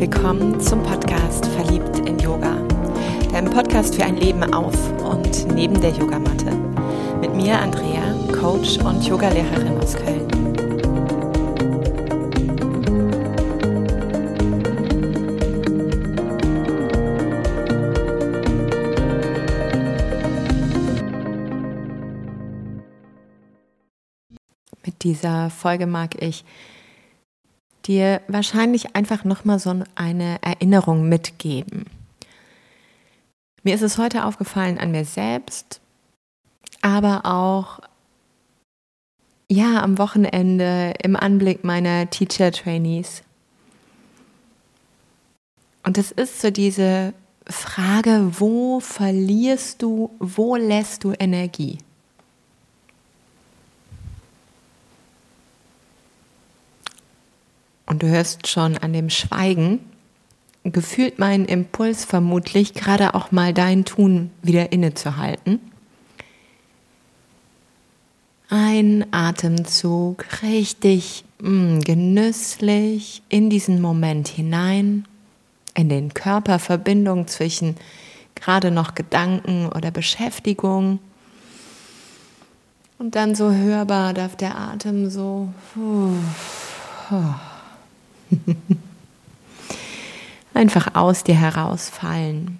willkommen zum Podcast Verliebt in Yoga. Deinem Podcast für ein Leben auf und neben der Yogamatte. Mit mir Andrea, Coach und Yogalehrerin aus Köln. Mit dieser Folge mag ich dir wahrscheinlich einfach nochmal so eine Erinnerung mitgeben. Mir ist es heute aufgefallen an mir selbst, aber auch ja am Wochenende im Anblick meiner Teacher Trainees. Und es ist so diese Frage, wo verlierst du, wo lässt du Energie? Und du hörst schon an dem Schweigen, gefühlt meinen Impuls vermutlich, gerade auch mal dein Tun wieder innezuhalten. Ein Atemzug richtig mh, mm, genüsslich in diesen Moment hinein, in den Körperverbindung zwischen gerade noch Gedanken oder Beschäftigung. Und dann so hörbar darf der Atem so. Uh, uh, Einfach aus dir herausfallen.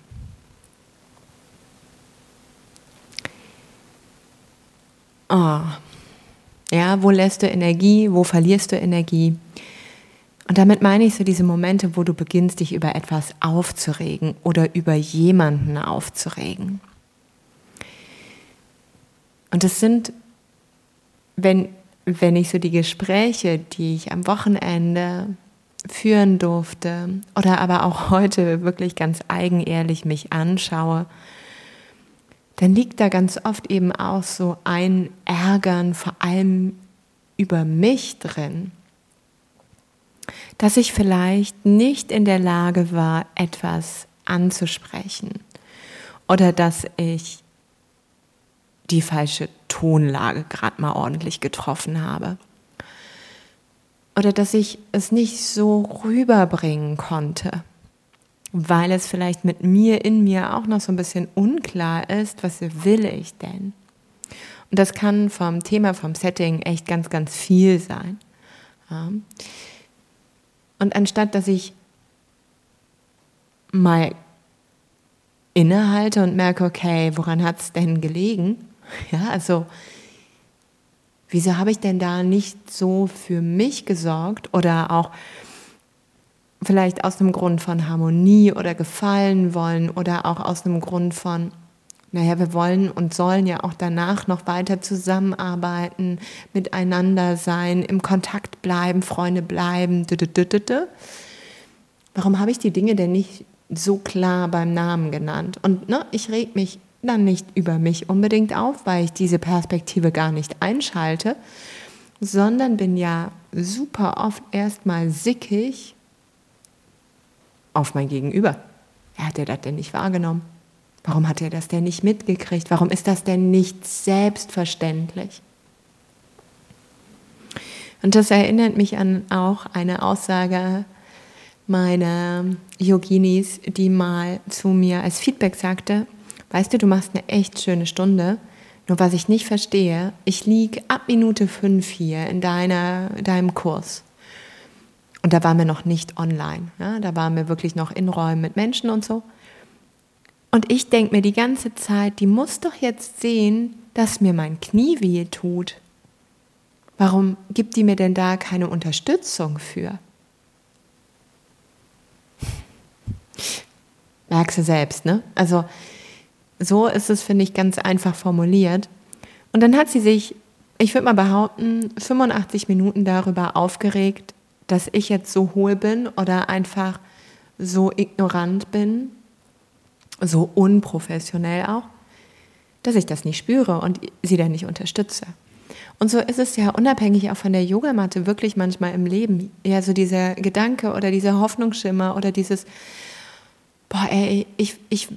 Oh. Ja, wo lässt du Energie, wo verlierst du Energie? Und damit meine ich so diese Momente, wo du beginnst, dich über etwas aufzuregen oder über jemanden aufzuregen. Und es sind, wenn, wenn ich so die Gespräche, die ich am Wochenende führen durfte oder aber auch heute wirklich ganz eigenehrlich mich anschaue, dann liegt da ganz oft eben auch so ein Ärgern vor allem über mich drin, dass ich vielleicht nicht in der Lage war, etwas anzusprechen oder dass ich die falsche Tonlage gerade mal ordentlich getroffen habe oder dass ich es nicht so rüberbringen konnte, weil es vielleicht mit mir in mir auch noch so ein bisschen unklar ist, was will ich denn? Und das kann vom Thema, vom Setting echt ganz, ganz viel sein. Ja. Und anstatt dass ich mal innehalte und merke, okay, woran hat es denn gelegen? Ja, also wieso habe ich denn da nicht so für mich gesorgt oder auch vielleicht aus einem Grund von Harmonie oder gefallen wollen oder auch aus einem Grund von, naja, wir wollen und sollen ja auch danach noch weiter zusammenarbeiten, miteinander sein, im Kontakt bleiben, Freunde bleiben. Warum habe ich die Dinge denn nicht so klar beim Namen genannt? Und ne, ich reg mich dann nicht über mich unbedingt auf, weil ich diese Perspektive gar nicht einschalte, sondern bin ja super oft erstmal sickig auf mein Gegenüber. Wer hat er das denn nicht wahrgenommen? Warum hat er das denn nicht mitgekriegt? Warum ist das denn nicht selbstverständlich? Und das erinnert mich an auch eine Aussage meiner Yoginis, die mal zu mir als Feedback sagte, weißt du, du machst eine echt schöne Stunde. Nur was ich nicht verstehe, ich liege ab Minute fünf hier in deiner, deinem Kurs. Und da waren wir noch nicht online. Ja? Da waren wir wirklich noch in Räumen mit Menschen und so. Und ich denke mir die ganze Zeit, die muss doch jetzt sehen, dass mir mein Knie weh tut. Warum gibt die mir denn da keine Unterstützung für? Merkst du selbst, ne? Also so ist es, finde ich, ganz einfach formuliert. Und dann hat sie sich, ich würde mal behaupten, 85 Minuten darüber aufgeregt, dass ich jetzt so hohl bin oder einfach so ignorant bin, so unprofessionell auch, dass ich das nicht spüre und sie dann nicht unterstütze. Und so ist es ja unabhängig auch von der Yogamatte wirklich manchmal im Leben. Ja, so dieser Gedanke oder dieser Hoffnungsschimmer oder dieses, boah, ey, ich, ich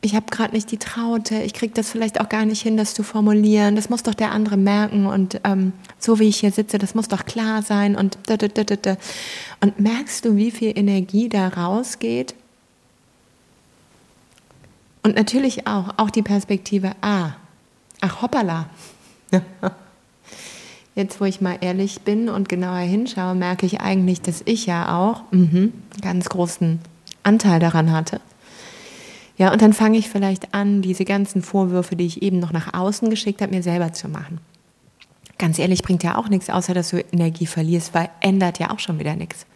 ich habe gerade nicht die Traute, ich kriege das vielleicht auch gar nicht hin, das zu formulieren. Das muss doch der andere merken und ähm, so wie ich hier sitze, das muss doch klar sein und da, da, da, da. und merkst du, wie viel Energie da rausgeht? Und natürlich auch auch die Perspektive, ah, ach hoppala. Jetzt, wo ich mal ehrlich bin und genauer hinschaue, merke ich eigentlich, dass ich ja auch mh, ganz großen Anteil daran hatte. Ja, und dann fange ich vielleicht an, diese ganzen Vorwürfe, die ich eben noch nach außen geschickt habe, mir selber zu machen. Ganz ehrlich, bringt ja auch nichts, außer dass du Energie verlierst, weil ändert ja auch schon wieder nichts.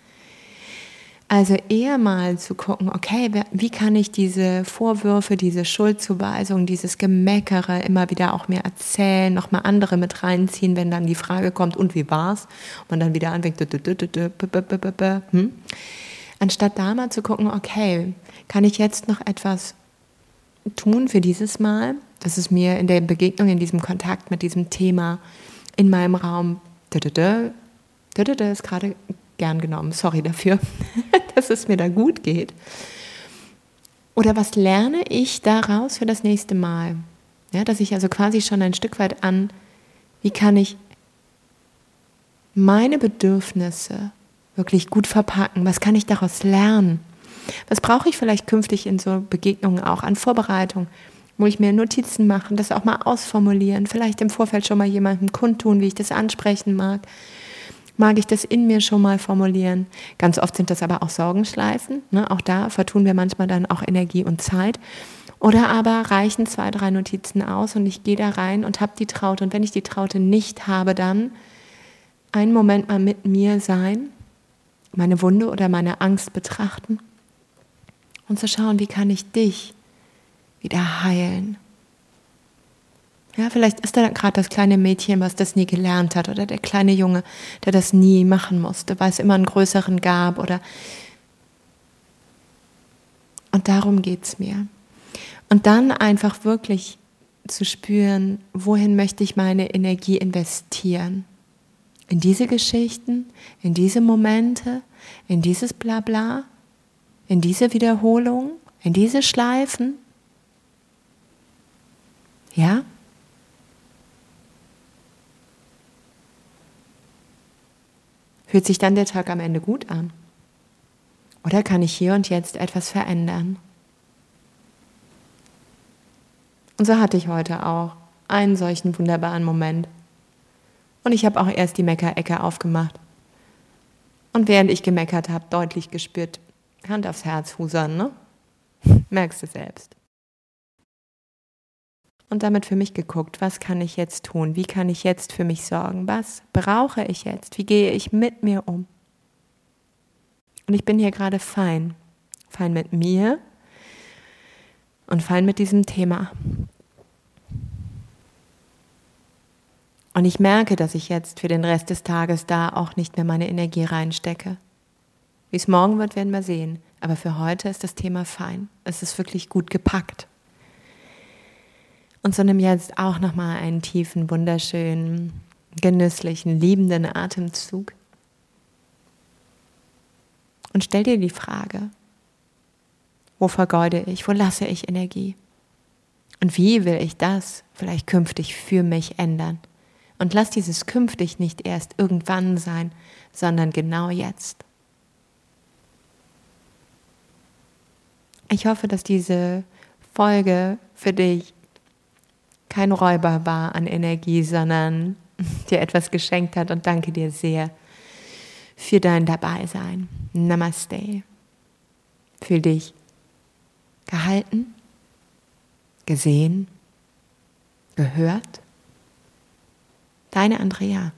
Also eher mal zu gucken, okay, wie kann ich diese Vorwürfe, diese Schuldzuweisung, dieses Gemeckere immer wieder auch mir erzählen, nochmal andere mit reinziehen, wenn dann die Frage kommt, und wie war's? Und man dann wieder anfängt, hm? Anstatt da mal zu gucken, okay, kann ich jetzt noch etwas tun für dieses Mal, dass es mir in der Begegnung, in diesem Kontakt mit diesem Thema in meinem Raum, ist gerade gern genommen, sorry dafür, dass es mir da gut geht. Oder was lerne ich daraus für das nächste Mal? Ja, dass ich also quasi schon ein Stück weit an, wie kann ich meine Bedürfnisse wirklich gut verpacken? Was kann ich daraus lernen? Was brauche ich vielleicht künftig in so Begegnungen auch an Vorbereitung? Wo ich mir Notizen machen, das auch mal ausformulieren, vielleicht im Vorfeld schon mal jemandem kundtun, wie ich das ansprechen mag. Mag ich das in mir schon mal formulieren? Ganz oft sind das aber auch Sorgenschleifen. Ne? Auch da vertun wir manchmal dann auch Energie und Zeit. Oder aber reichen zwei, drei Notizen aus und ich gehe da rein und habe die Traute. Und wenn ich die Traute nicht habe, dann einen Moment mal mit mir sein, meine Wunde oder meine Angst betrachten und zu schauen, wie kann ich dich wieder heilen. Ja, vielleicht ist da gerade das kleine Mädchen, was das nie gelernt hat, oder der kleine Junge, der das nie machen musste, weil es immer einen größeren gab, oder. Und darum geht es mir. Und dann einfach wirklich zu spüren, wohin möchte ich meine Energie investieren. In diese Geschichten, in diese Momente, in dieses Blabla, in diese Wiederholung, in diese Schleifen. Ja? Fühlt sich dann der Tag am Ende gut an? Oder kann ich hier und jetzt etwas verändern? Und so hatte ich heute auch einen solchen wunderbaren Moment. Und ich habe auch erst die Meckerecke aufgemacht. Und während ich gemeckert habe, deutlich gespürt, Hand aufs Herz, Husan, ne? Merkst du selbst. Und damit für mich geguckt, was kann ich jetzt tun? Wie kann ich jetzt für mich sorgen? Was brauche ich jetzt? Wie gehe ich mit mir um? Und ich bin hier gerade fein. Fein mit mir und fein mit diesem Thema. Und ich merke, dass ich jetzt für den Rest des Tages da auch nicht mehr meine Energie reinstecke. Wie es morgen wird, werden wir sehen. Aber für heute ist das Thema fein. Es ist wirklich gut gepackt. Und so nimm jetzt auch nochmal einen tiefen, wunderschönen, genüsslichen, liebenden Atemzug. Und stell dir die Frage, wo vergeude ich, wo lasse ich Energie? Und wie will ich das vielleicht künftig für mich ändern? Und lass dieses künftig nicht erst irgendwann sein, sondern genau jetzt. Ich hoffe, dass diese Folge für dich kein Räuber war an Energie, sondern dir etwas geschenkt hat und danke dir sehr für dein Dabeisein. Namaste. Fühl dich gehalten, gesehen, gehört. Deine Andrea.